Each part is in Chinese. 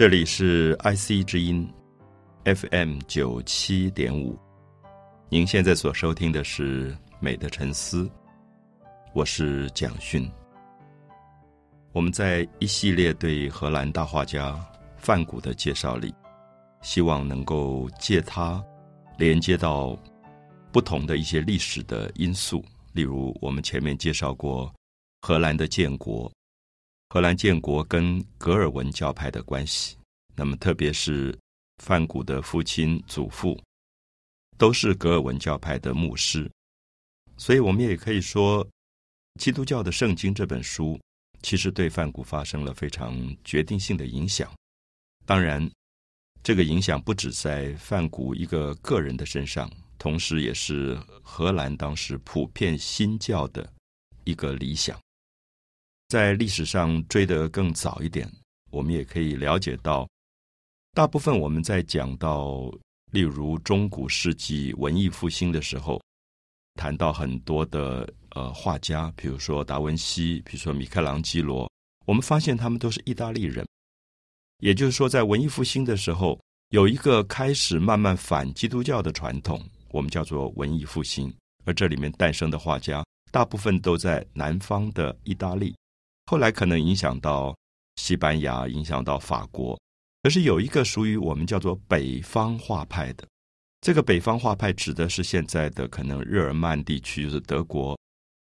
这里是 IC 之音 FM 九七点五，您现在所收听的是《美的沉思》，我是蒋勋。我们在一系列对荷兰大画家梵谷的介绍里，希望能够借他连接到不同的一些历史的因素，例如我们前面介绍过荷兰的建国。荷兰建国跟格尔文教派的关系，那么特别是梵谷的父亲、祖父都是格尔文教派的牧师，所以我们也可以说，基督教的圣经这本书其实对梵谷发生了非常决定性的影响。当然，这个影响不止在梵谷一个个人的身上，同时也是荷兰当时普遍新教的一个理想。在历史上追得更早一点，我们也可以了解到，大部分我们在讲到，例如中古世纪文艺复兴的时候，谈到很多的呃画家，比如说达文西，比如说米开朗基罗，我们发现他们都是意大利人。也就是说，在文艺复兴的时候，有一个开始慢慢反基督教的传统，我们叫做文艺复兴，而这里面诞生的画家，大部分都在南方的意大利。后来可能影响到西班牙，影响到法国，可是有一个属于我们叫做北方画派的。这个北方画派指的是现在的可能日耳曼地区，是德国、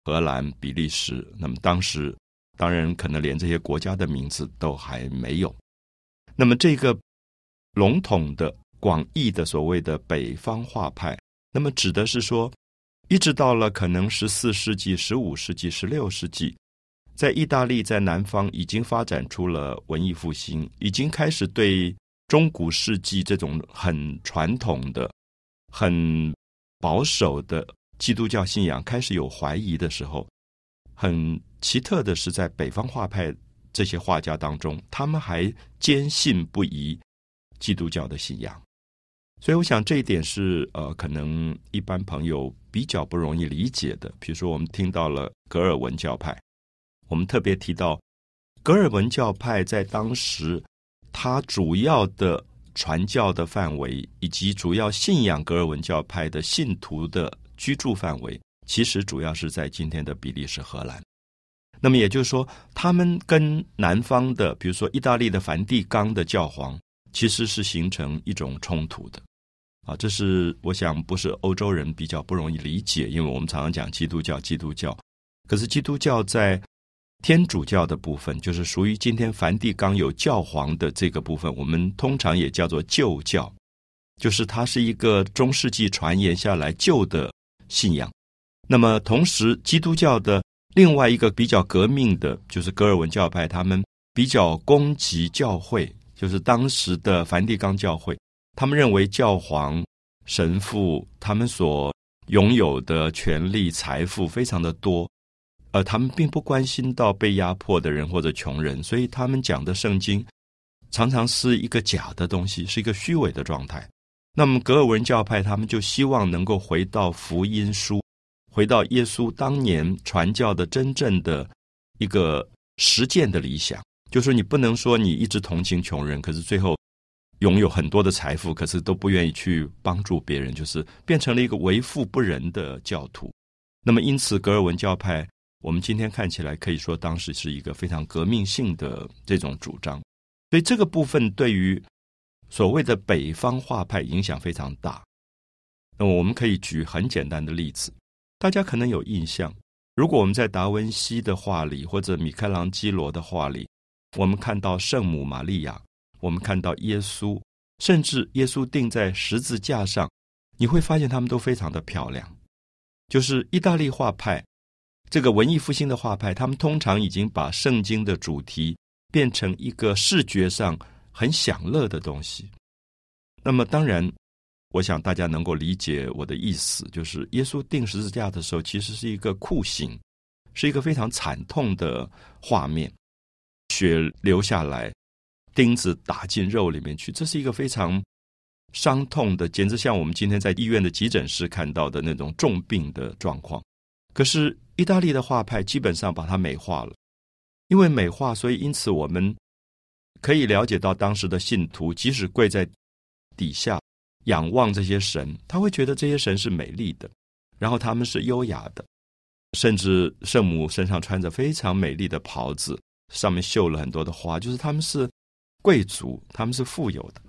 荷兰、比利时。那么当时当然可能连这些国家的名字都还没有。那么这个笼统的、广义的所谓的北方画派，那么指的是说，一直到了可能十四世纪、十五世纪、十六世纪。在意大利，在南方已经发展出了文艺复兴，已经开始对中古世纪这种很传统的、很保守的基督教信仰开始有怀疑的时候。很奇特的是，在北方画派这些画家当中，他们还坚信不疑基督教的信仰。所以，我想这一点是呃，可能一般朋友比较不容易理解的。比如说，我们听到了格尔文教派。我们特别提到，格尔文教派在当时，它主要的传教的范围，以及主要信仰格尔文教派的信徒的居住范围，其实主要是在今天的比利时、荷兰。那么也就是说，他们跟南方的，比如说意大利的梵蒂冈的教皇，其实是形成一种冲突的。啊，这是我想不是欧洲人比较不容易理解，因为我们常常讲基督教，基督教，可是基督教在天主教的部分，就是属于今天梵蒂冈有教皇的这个部分，我们通常也叫做旧教，就是它是一个中世纪传言下来旧的信仰。那么，同时基督教的另外一个比较革命的，就是格尔文教派，他们比较攻击教会，就是当时的梵蒂冈教会，他们认为教皇、神父他们所拥有的权力、财富非常的多。呃，他们并不关心到被压迫的人或者穷人，所以他们讲的圣经常常是一个假的东西，是一个虚伪的状态。那么格尔文教派他们就希望能够回到福音书，回到耶稣当年传教的真正的一个实践的理想，就说你不能说你一直同情穷人，可是最后拥有很多的财富，可是都不愿意去帮助别人，就是变成了一个为富不仁的教徒。那么因此格尔文教派。我们今天看起来可以说，当时是一个非常革命性的这种主张，所以这个部分对于所谓的北方画派影响非常大。那么我们可以举很简单的例子，大家可能有印象，如果我们在达文西的画里或者米开朗基罗的画里，我们看到圣母玛利亚，我们看到耶稣，甚至耶稣钉在十字架上，你会发现他们都非常的漂亮，就是意大利画派。这个文艺复兴的画派，他们通常已经把圣经的主题变成一个视觉上很享乐的东西。那么，当然，我想大家能够理解我的意思，就是耶稣钉十字架的时候，其实是一个酷刑，是一个非常惨痛的画面，血流下来，钉子打进肉里面去，这是一个非常伤痛的，简直像我们今天在医院的急诊室看到的那种重病的状况。可是。意大利的画派基本上把它美化了，因为美化，所以因此我们可以了解到当时的信徒，即使跪在底下仰望这些神，他会觉得这些神是美丽的，然后他们是优雅的，甚至圣母身上穿着非常美丽的袍子，上面绣了很多的花，就是他们是贵族，他们是富有的。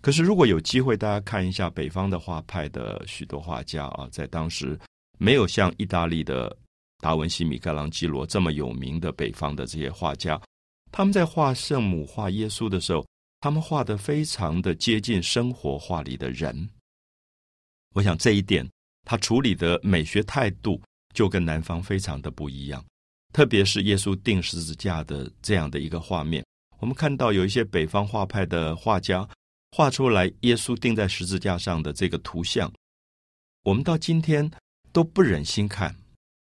可是如果有机会，大家看一下北方的画派的许多画家啊，在当时没有像意大利的达文西、米开朗基罗这么有名的北方的这些画家。他们在画圣母、画耶稣的时候，他们画的非常的接近生活画里的人。我想这一点，他处理的美学态度就跟南方非常的不一样。特别是耶稣钉十字架的这样的一个画面，我们看到有一些北方画派的画家画出来耶稣钉在十字架上的这个图像，我们到今天都不忍心看，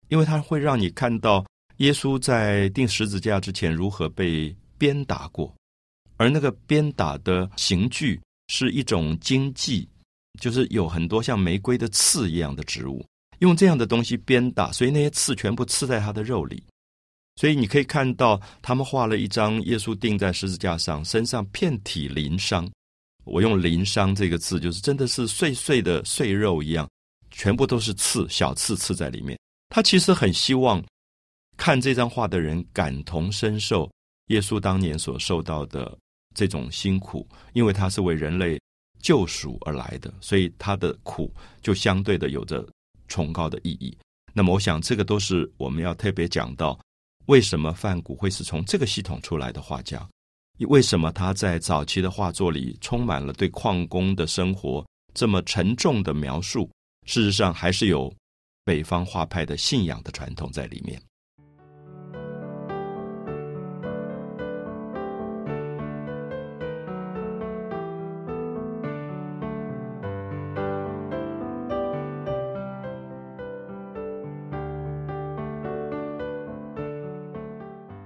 因为它会让你看到。耶稣在钉十字架之前如何被鞭打过？而那个鞭打的刑具是一种荆棘，就是有很多像玫瑰的刺一样的植物，用这样的东西鞭打，所以那些刺全部刺在他的肉里。所以你可以看到，他们画了一张耶稣钉在十字架上，身上遍体鳞伤。我用“鳞伤”这个字，就是真的是碎碎的碎肉一样，全部都是刺，小刺刺在里面。他其实很希望。看这张画的人感同身受耶稣当年所受到的这种辛苦，因为他是为人类救赎而来的，所以他的苦就相对的有着崇高的意义。那么，我想这个都是我们要特别讲到，为什么范谷会是从这个系统出来的画家？为什么他在早期的画作里充满了对矿工的生活这么沉重的描述？事实上，还是有北方画派的信仰的传统在里面。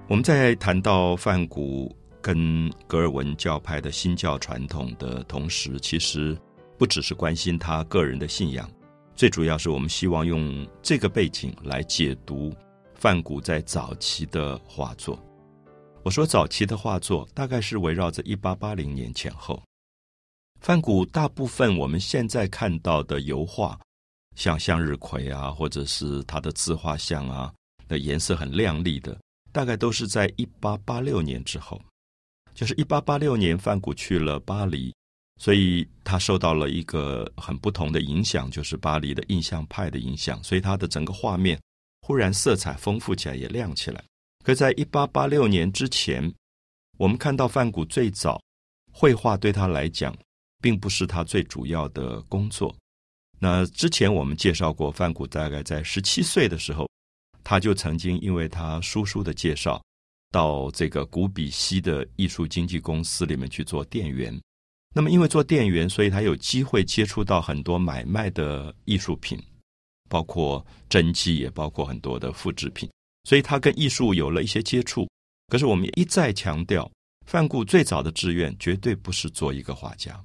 我们在谈到梵谷跟格尔文教派的新教传统的同时，其实不只是关心他个人的信仰，最主要是我们希望用这个背景来解读梵谷在早期的画作。我说早期的画作大概是围绕着一八八零年前后。梵谷大部分我们现在看到的油画，像向日葵啊，或者是他的自画像啊，的颜色很亮丽的。大概都是在一八八六年之后，就是一八八六年，范谷去了巴黎，所以他受到了一个很不同的影响，就是巴黎的印象派的影响，所以他的整个画面忽然色彩丰富起来，也亮起来。可在一八八六年之前，我们看到范谷最早绘画对他来讲，并不是他最主要的工作。那之前我们介绍过，范谷大概在十七岁的时候。他就曾经因为他叔叔的介绍，到这个古比西的艺术经纪公司里面去做店员。那么因为做店员，所以他有机会接触到很多买卖的艺术品，包括真迹，也包括很多的复制品。所以他跟艺术有了一些接触。可是我们一再强调，范固最早的志愿绝对不是做一个画家。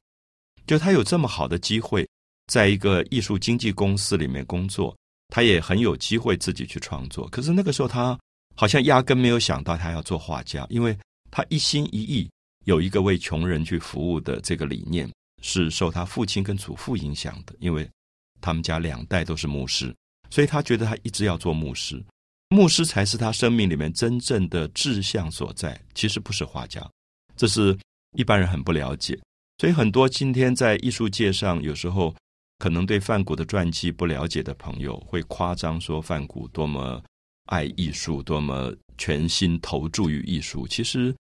就他有这么好的机会，在一个艺术经纪公司里面工作。他也很有机会自己去创作，可是那个时候他好像压根没有想到他要做画家，因为他一心一意有一个为穷人去服务的这个理念，是受他父亲跟祖父影响的，因为他们家两代都是牧师，所以他觉得他一直要做牧师，牧师才是他生命里面真正的志向所在，其实不是画家，这是一般人很不了解，所以很多今天在艺术界上有时候。可能对范谷的传记不了解的朋友，会夸张说范谷多么爱艺术，多么全心投注于艺术。其实，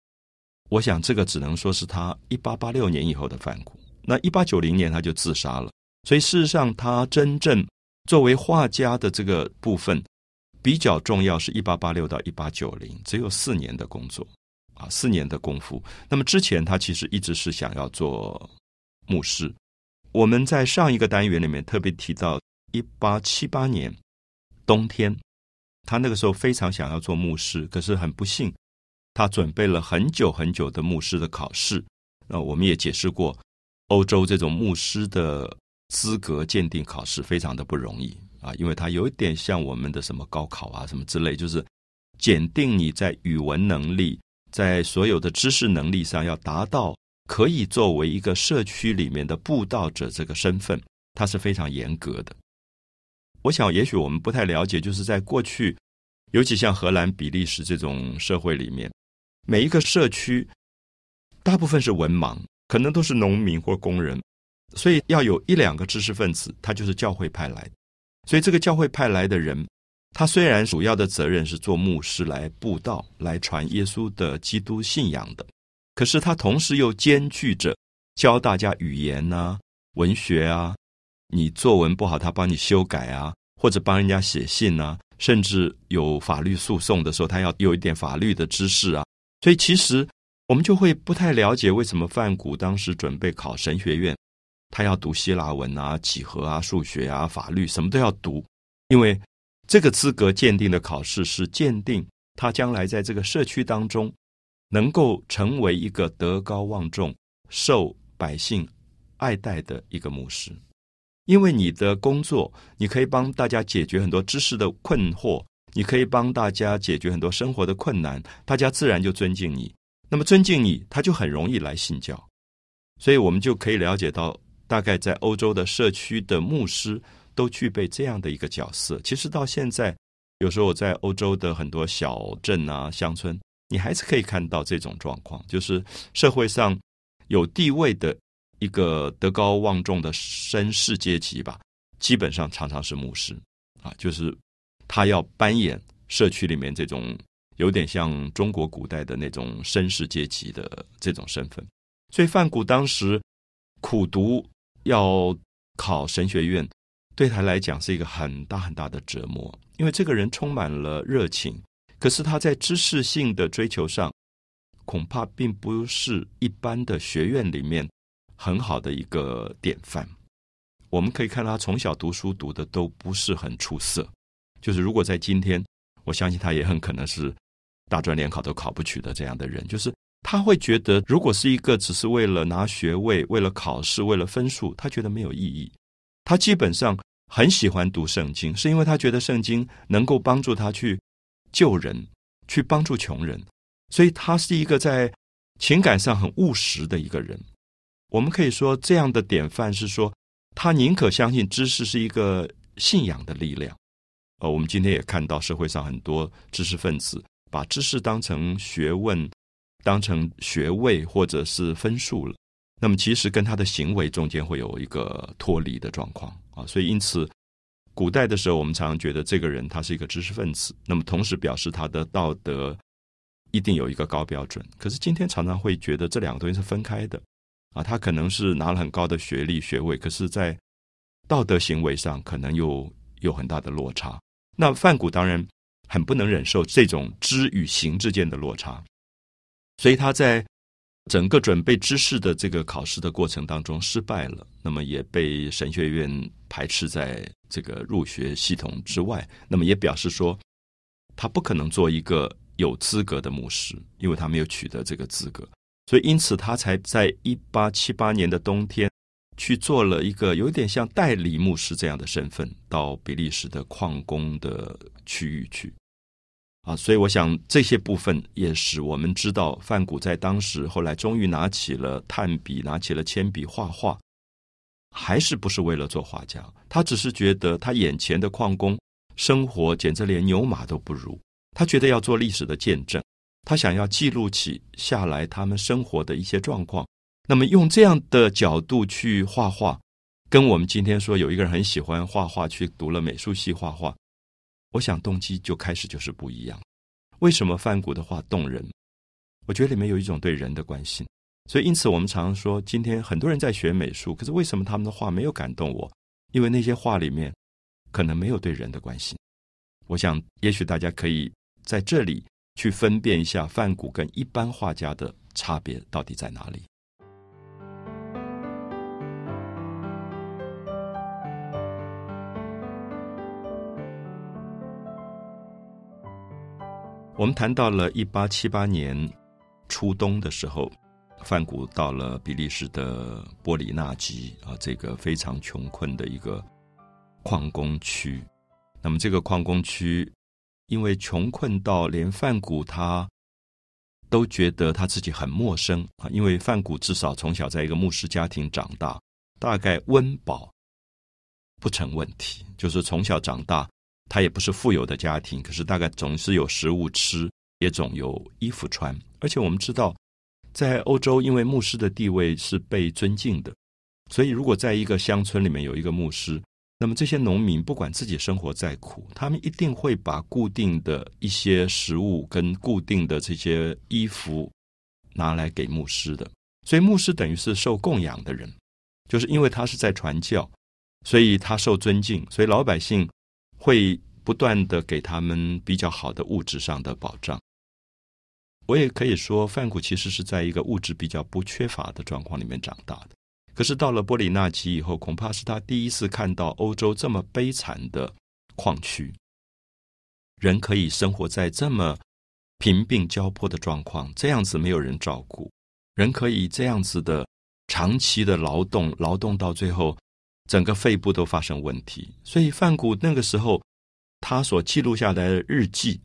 我想这个只能说是他一八八六年以后的范谷。那一八九零年他就自杀了，所以事实上他真正作为画家的这个部分比较重要，是一八八六到一八九零，只有四年的工作啊，四年的功夫。那么之前他其实一直是想要做牧师。我们在上一个单元里面特别提到，一八七八年冬天，他那个时候非常想要做牧师，可是很不幸，他准备了很久很久的牧师的考试。那我们也解释过，欧洲这种牧师的资格鉴定考试非常的不容易啊，因为它有一点像我们的什么高考啊什么之类，就是检定你在语文能力、在所有的知识能力上要达到可以作为一个社区里面的布道者这个身份，它是非常严格的。我想，也许我们不太了解，就是在过去，尤其像荷兰、比利时这种社会里面，每一个社区大部分是文盲，可能都是农民或工人，所以要有一两个知识分子，他就是教会派来。所以这个教会派来的人，他虽然主要的责任是做牧师来布道、来传耶稣的基督信仰的，可是他同时又兼具着教大家语言啊、文学啊。你作文不好，他帮你修改啊，或者帮人家写信啊，甚至有法律诉讼的时候，他要有一点法律的知识啊。所以其实我们就会不太了解为什么范古当时准备考神学院，他要读希腊文啊、几何啊、数学啊、法律什么都要读，因为这个资格鉴定的考试是鉴定他将来在这个社区当中能够成为一个德高望重、受百姓爱戴的一个牧师。因为你的工作，你可以帮大家解决很多知识的困惑，你可以帮大家解决很多生活的困难，大家自然就尊敬你。那么尊敬你，他就很容易来信教。所以我们就可以了解到，大概在欧洲的社区的牧师都具备这样的一个角色。其实到现在，有时候我在欧洲的很多小镇啊、乡村，你还是可以看到这种状况，就是社会上有地位的。一个德高望重的绅士阶级吧，基本上常常是牧师啊，就是他要扮演社区里面这种有点像中国古代的那种绅士阶级的这种身份。所以范古当时苦读要考神学院，对他来讲是一个很大很大的折磨，因为这个人充满了热情，可是他在知识性的追求上，恐怕并不是一般的学院里面。很好的一个典范，我们可以看他从小读书读的都不是很出色。就是如果在今天，我相信他也很可能是大专联考都考不取的这样的人。就是他会觉得，如果是一个只是为了拿学位、为了考试、为了分数，他觉得没有意义。他基本上很喜欢读圣经，是因为他觉得圣经能够帮助他去救人、去帮助穷人，所以他是一个在情感上很务实的一个人。我们可以说，这样的典范是说，他宁可相信知识是一个信仰的力量。呃，我们今天也看到社会上很多知识分子把知识当成学问、当成学位或者是分数了。那么，其实跟他的行为中间会有一个脱离的状况啊。所以，因此，古代的时候，我们常常觉得这个人他是一个知识分子，那么同时表示他的道德一定有一个高标准。可是今天常常会觉得这两个东西是分开的。啊，他可能是拿了很高的学历学位，可是，在道德行为上可能又有很大的落差。那范古当然很不能忍受这种知与行之间的落差，所以他在整个准备知识的这个考试的过程当中失败了，那么也被神学院排斥在这个入学系统之外。那么也表示说，他不可能做一个有资格的牧师，因为他没有取得这个资格。所以，因此他才在一八七八年的冬天去做了一个有点像代理牧师这样的身份，到比利时的矿工的区域去。啊，所以我想这些部分也使我们知道，范古在当时后来终于拿起了炭笔，拿起了铅笔画画，还是不是为了做画家？他只是觉得他眼前的矿工生活简直连牛马都不如，他觉得要做历史的见证。他想要记录起下来他们生活的一些状况，那么用这样的角度去画画，跟我们今天说有一个人很喜欢画画，去读了美术系画画，我想动机就开始就是不一样。为什么梵谷的画动人？我觉得里面有一种对人的关心，所以因此我们常常说，今天很多人在学美术，可是为什么他们的画没有感动我？因为那些画里面可能没有对人的关心。我想，也许大家可以在这里。去分辨一下梵谷跟一般画家的差别到底在哪里？我们谈到了一八七八年初冬的时候，梵谷到了比利时的波里纳吉啊，这个非常穷困的一个矿工区。那么这个矿工区。因为穷困到连范谷他都觉得他自己很陌生啊，因为范谷至少从小在一个牧师家庭长大，大概温饱不成问题，就是从小长大，他也不是富有的家庭，可是大概总是有食物吃，也总有衣服穿。而且我们知道，在欧洲，因为牧师的地位是被尊敬的，所以如果在一个乡村里面有一个牧师。那么这些农民不管自己生活再苦，他们一定会把固定的一些食物跟固定的这些衣服拿来给牧师的。所以牧师等于是受供养的人，就是因为他是在传教，所以他受尊敬，所以老百姓会不断的给他们比较好的物质上的保障。我也可以说，范谷其实是在一个物质比较不缺乏的状况里面长大的。可是到了波里纳奇以后，恐怕是他第一次看到欧洲这么悲惨的矿区，人可以生活在这么贫病交迫的状况，这样子没有人照顾，人可以这样子的长期的劳动，劳动到最后整个肺部都发生问题。所以范谷那个时候他所记录下来的日记，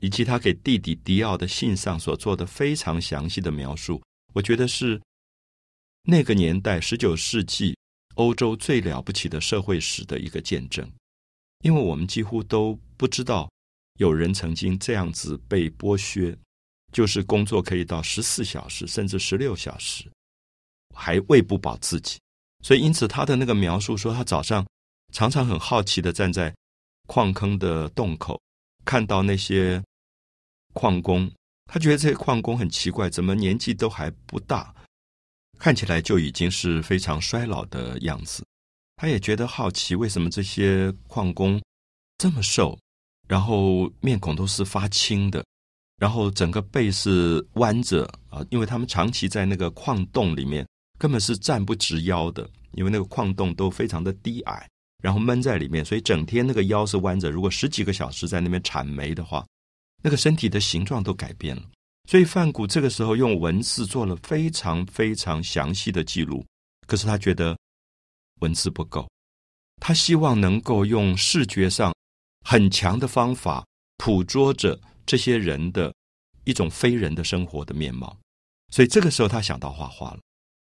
以及他给弟弟迪奥的信上所做的非常详细的描述，我觉得是。那个年代，十九世纪欧洲最了不起的社会史的一个见证，因为我们几乎都不知道有人曾经这样子被剥削，就是工作可以到十四小时甚至十六小时，还喂不饱自己。所以，因此他的那个描述说，他早上常常很好奇的站在矿坑的洞口，看到那些矿工，他觉得这些矿工很奇怪，怎么年纪都还不大。看起来就已经是非常衰老的样子，他也觉得好奇，为什么这些矿工这么瘦，然后面孔都是发青的，然后整个背是弯着啊？因为他们长期在那个矿洞里面，根本是站不直腰的，因为那个矿洞都非常的低矮，然后闷在里面，所以整天那个腰是弯着。如果十几个小时在那边铲煤的话，那个身体的形状都改变了。所以范谷这个时候用文字做了非常非常详细的记录，可是他觉得文字不够，他希望能够用视觉上很强的方法捕捉着这些人的一种非人的生活的面貌。所以这个时候他想到画画了，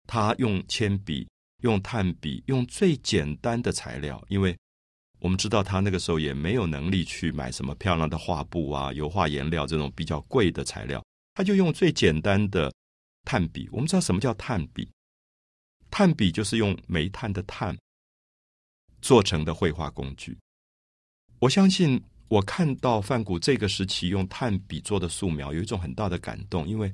他用铅笔、用炭笔、用最简单的材料，因为我们知道他那个时候也没有能力去买什么漂亮的画布啊、油画颜料这种比较贵的材料。他就用最简单的炭笔。我们知道什么叫炭笔？炭笔就是用煤炭的炭做成的绘画工具。我相信，我看到范谷这个时期用炭笔做的素描，有一种很大的感动，因为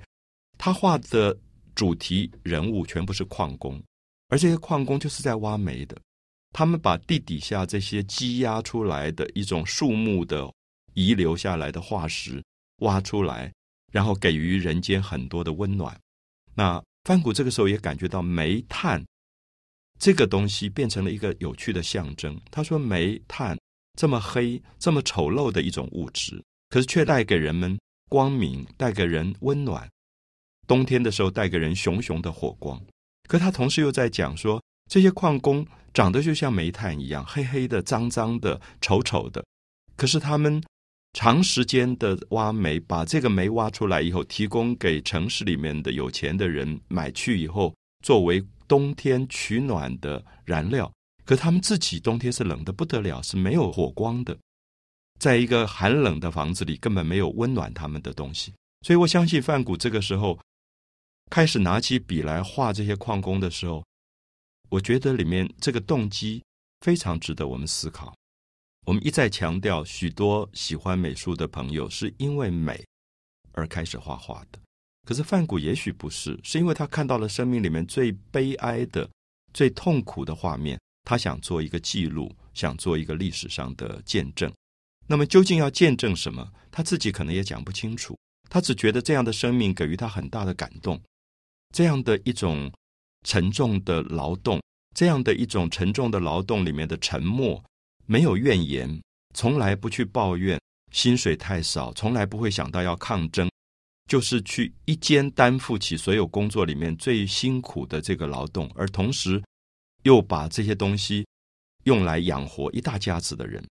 他画的主题人物全部是矿工，而这些矿工就是在挖煤的。他们把地底下这些积压出来的一种树木的遗留下来的化石挖出来。然后给予人间很多的温暖。那范谷这个时候也感觉到煤炭这个东西变成了一个有趣的象征。他说：“煤炭这么黑、这么丑陋的一种物质，可是却带给人们光明，带给人温暖。冬天的时候带给人熊熊的火光。可他同时又在讲说，这些矿工长得就像煤炭一样，黑黑的、脏脏的、丑丑的。可是他们。”长时间的挖煤，把这个煤挖出来以后，提供给城市里面的有钱的人买去以后，作为冬天取暖的燃料。可他们自己冬天是冷的不得了，是没有火光的，在一个寒冷的房子里，根本没有温暖他们的东西。所以我相信范谷这个时候开始拿起笔来画这些矿工的时候，我觉得里面这个动机非常值得我们思考。我们一再强调，许多喜欢美术的朋友是因为美而开始画画的。可是范谷也许不是，是因为他看到了生命里面最悲哀的、最痛苦的画面，他想做一个记录，想做一个历史上的见证。那么究竟要见证什么？他自己可能也讲不清楚。他只觉得这样的生命给予他很大的感动，这样的一种沉重的劳动，这样的一种沉重的劳动里面的沉默。没有怨言，从来不去抱怨薪水太少，从来不会想到要抗争，就是去一肩担负起所有工作里面最辛苦的这个劳动，而同时又把这些东西用来养活一大家子的人，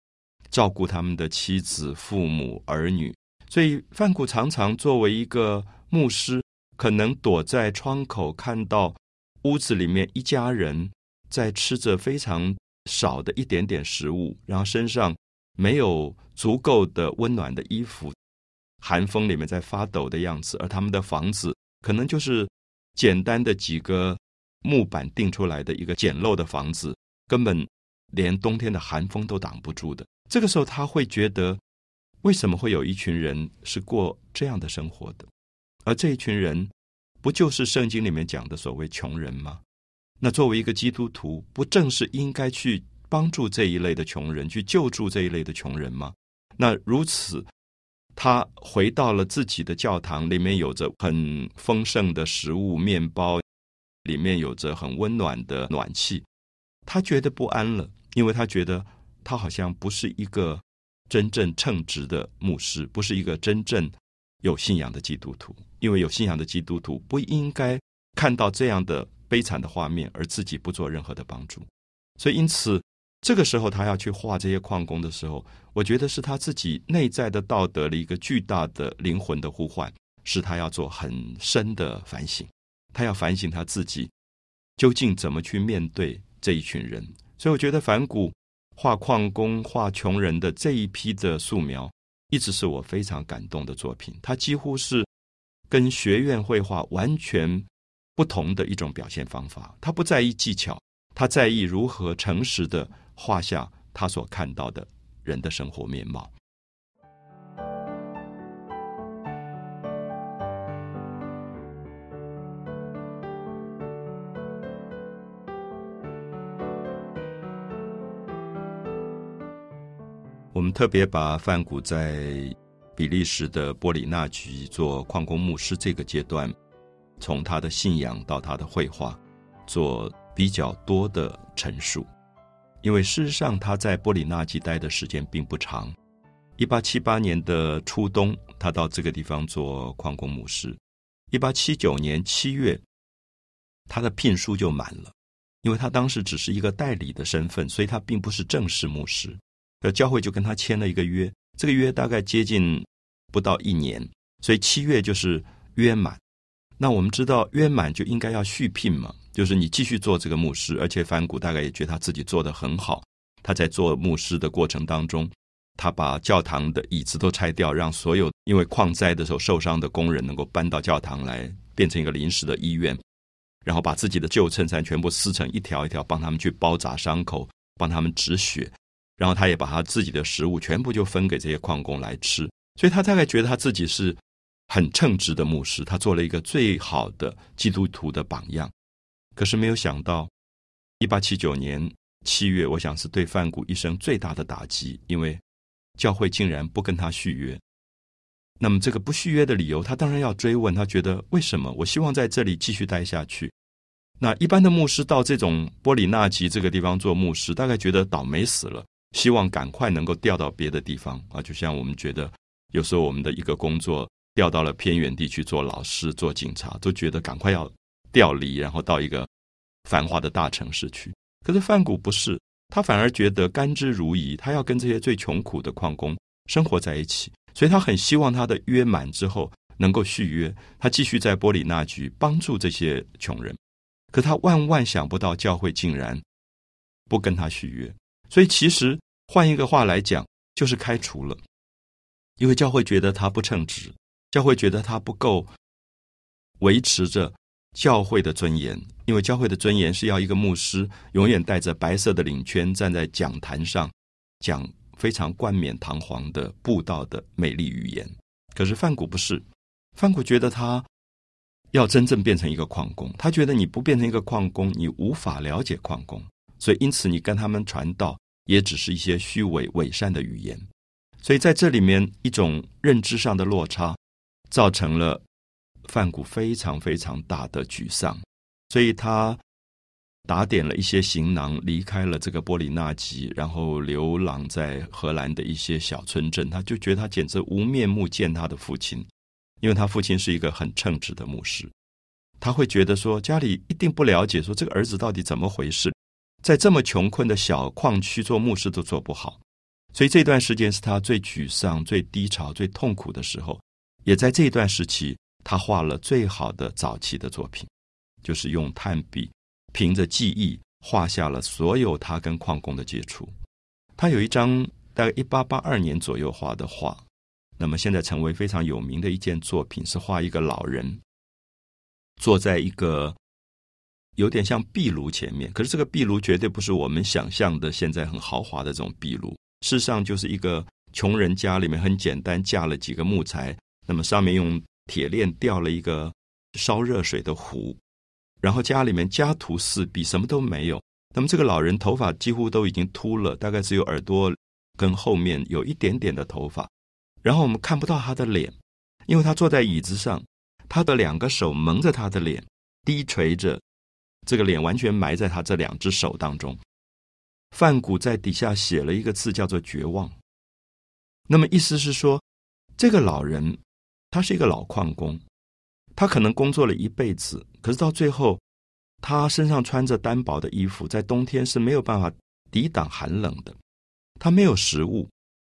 照顾他们的妻子、父母、儿女。所以范谷常常作为一个牧师可能躲在窗口，看到屋子里面一家人在吃着非常少的一点点食物，然后身上没有足够的温暖的衣服，寒风里面在发抖的样子，而他们的房子可能就是简单的几个木板钉出来的一个简陋的房子，根本连冬天的寒风都挡不住的。这个时候，他会觉得。为什么会有一群人是过这样的生活的？而这一群人，不就是圣经里面讲的所谓穷人吗？那作为一个基督徒，不正是应该去帮助这一类的穷人，去救助这一类的穷人吗？那如此，他回到了自己的教堂，里面有着很丰盛的食物、面包，里面有着很温暖的暖气，他觉得不安了，因为他觉得他好像不是一个。真正称职的牧师不是一个真正有信仰的基督徒，因为有信仰的基督徒不应该看到这样的悲惨的画面而自己不做任何的帮助。所以，因此这个时候他要去画这些矿工的时候，我觉得是他自己内在的道德的一个巨大的灵魂的呼唤，是他要做很深的反省。他要反省他自己究竟怎么去面对这一群人。所以，我觉得反骨。画矿工、画穷人的这一批的素描，一直是我非常感动的作品。它几乎是跟学院绘画完全不同的一种表现方法。他不在意技巧，他在意如何诚实的画下他所看到的人的生活面貌。我们特别把范谷在比利时的波里纳局做矿工牧师这个阶段，从他的信仰到他的绘画，做比较多的陈述。因为事实上他在波里纳吉待的时间并不长。一八七八年的初冬，他到这个地方做矿工牧师。一八七九年七月，他的聘书就满了，因为他当时只是一个代理的身份，所以他并不是正式牧师。呃，教会就跟他签了一个约，这个约大概接近不到一年，所以七月就是约满。那我们知道约满就应该要续聘嘛，就是你继续做这个牧师，而且梵谷大概也觉得他自己做的很好。他在做牧师的过程当中，他把教堂的椅子都拆掉，让所有因为矿灾的时候受伤的工人能够搬到教堂来，变成一个临时的医院。然后把自己的旧衬衫全部撕成一条一条，帮他们去包扎伤口，帮他们止血。然后他也把他自己的食物全部就分给这些矿工来吃，所以他大概觉得他自己是很称职的牧师，他做了一个最好的基督徒的榜样。可是没有想到，一八七九年七月，我想是对范谷一生最大的打击，因为教会竟然不跟他续约。那么这个不续约的理由，他当然要追问。他觉得为什么？我希望在这里继续待下去。那一般的牧师到这种波里纳吉这个地方做牧师，大概觉得倒霉死了。希望赶快能够调到别的地方啊！就像我们觉得，有时候我们的一个工作调到了偏远地区做老师、做警察，都觉得赶快要调离，然后到一个繁华的大城市去。可是范谷不是，他反而觉得甘之如饴，他要跟这些最穷苦的矿工生活在一起，所以他很希望他的约满之后能够续约，他继续在波里纳局帮助这些穷人。可他万万想不到，教会竟然不跟他续约。所以，其实换一个话来讲，就是开除了，因为教会觉得他不称职，教会觉得他不够维持着教会的尊严。因为教会的尊严是要一个牧师永远带着白色的领圈站在讲坛上讲非常冠冕堂皇的布道的美丽语言。可是范谷不是，范谷觉得他要真正变成一个矿工，他觉得你不变成一个矿工，你无法了解矿工。所以，因此你跟他们传道，也只是一些虚伪伪善的语言。所以，在这里面一种认知上的落差，造成了范谷非常非常大的沮丧。所以他打点了一些行囊，离开了这个波里纳吉，然后流浪在荷兰的一些小村镇。他就觉得他简直无面目见他的父亲，因为他父亲是一个很称职的牧师。他会觉得说，家里一定不了解，说这个儿子到底怎么回事。在这么穷困的小矿区做牧师都做不好，所以这段时间是他最沮丧、最低潮、最痛苦的时候。也在这段时期，他画了最好的早期的作品，就是用炭笔，凭着记忆画下了所有他跟矿工的接触。他有一张大概一八八二年左右画的画，那么现在成为非常有名的一件作品，是画一个老人坐在一个有点像壁炉前面，可是这个壁炉绝对不是我们想象的现在很豪华的这种壁炉，事实上就是一个穷人家里面很简单架了几个木材，那么上面用。铁链吊了一个烧热水的壶，然后家里面家徒四壁，什么都没有。那么这个老人头发几乎都已经秃了，大概只有耳朵跟后面有一点点的头发。然后我们看不到他的脸，因为他坐在椅子上，他的两个手蒙着他的脸，低垂着，这个脸完全埋在他这两只手当中。范谷在底下写了一个字，叫做“绝望”。那么意思是说，这个老人。他是一个老矿工，他可能工作了一辈子，可是到最后，他身上穿着单薄的衣服，在冬天是没有办法抵挡寒冷的。他没有食物，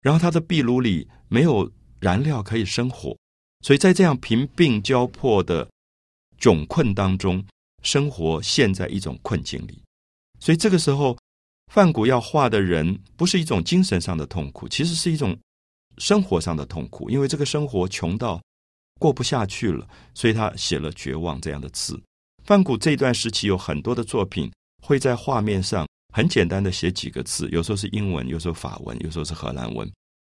然后他的壁炉里没有燃料可以生火，所以在这样贫病交迫的窘困当中，生活陷在一种困境里。所以这个时候，范谷要画的人，不是一种精神上的痛苦，其实是一种。生活上的痛苦，因为这个生活穷到过不下去了，所以他写了“绝望”这样的字。范谷这段时期有很多的作品会在画面上很简单的写几个字，有时候是英文，有时候法文，有时候是荷兰文，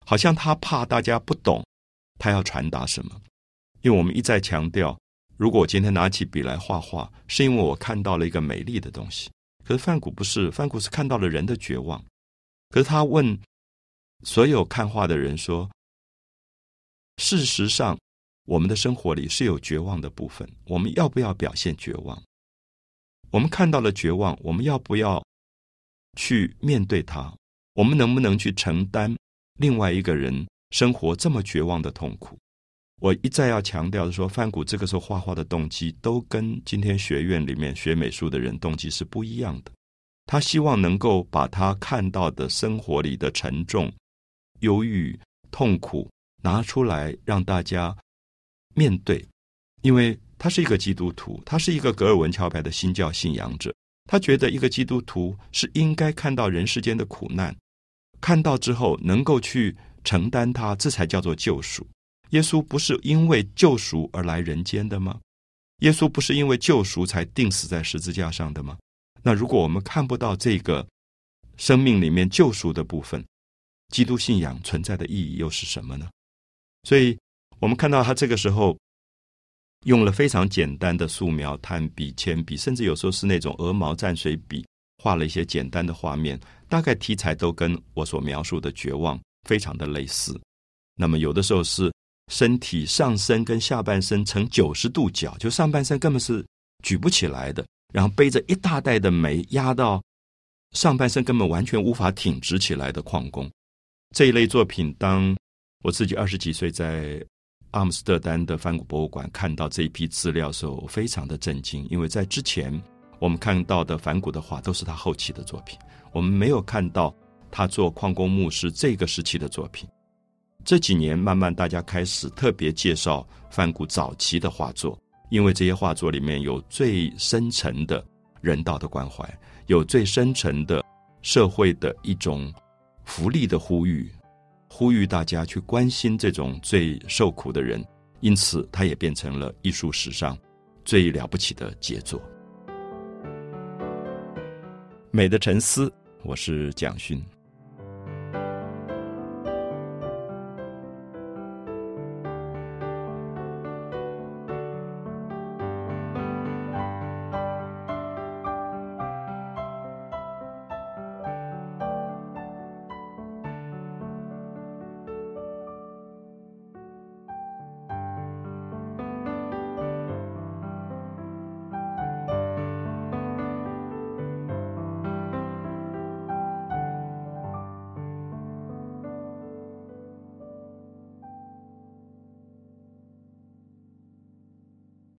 好像他怕大家不懂他要传达什么。因为我们一再强调，如果我今天拿起笔来画画，是因为我看到了一个美丽的东西。可是范谷不是，范谷是看到了人的绝望。可是他问。所有看画的人说：“事实上，我们的生活里是有绝望的部分。我们要不要表现绝望？我们看到了绝望，我们要不要去面对它？我们能不能去承担另外一个人生活这么绝望的痛苦？”我一再要强调的说，范谷这个时候画画的动机，都跟今天学院里面学美术的人动机是不一样的。他希望能够把他看到的生活里的沉重。忧郁、痛苦拿出来让大家面对，因为他是一个基督徒，他是一个格尔文桥派的新教信仰者。他觉得一个基督徒是应该看到人世间的苦难，看到之后能够去承担它，这才叫做救赎。耶稣不是因为救赎而来人间的吗？耶稣不是因为救赎才定死在十字架上的吗？那如果我们看不到这个生命里面救赎的部分，基督信仰存在的意义又是什么呢？所以，我们看到他这个时候用了非常简单的素描、炭笔、铅笔，甚至有时候是那种鹅毛蘸水笔，画了一些简单的画面。大概题材都跟我所描述的绝望非常的类似。那么，有的时候是身体上身跟下半身呈九十度角，就上半身根本是举不起来的，然后背着一大袋的煤压到上半身根本完全无法挺直起来的矿工。这一类作品，当我自己二十几岁在阿姆斯特丹的梵谷博物馆看到这一批资料的时候，我非常的震惊。因为在之前我们看到的梵谷的画都是他后期的作品，我们没有看到他做矿工牧师这个时期的作品。这几年慢慢大家开始特别介绍梵谷早期的画作，因为这些画作里面有最深沉的人道的关怀，有最深沉的社会的一种。福利的呼吁，呼吁大家去关心这种最受苦的人，因此它也变成了艺术史上最了不起的杰作。美的沉思，我是蒋勋。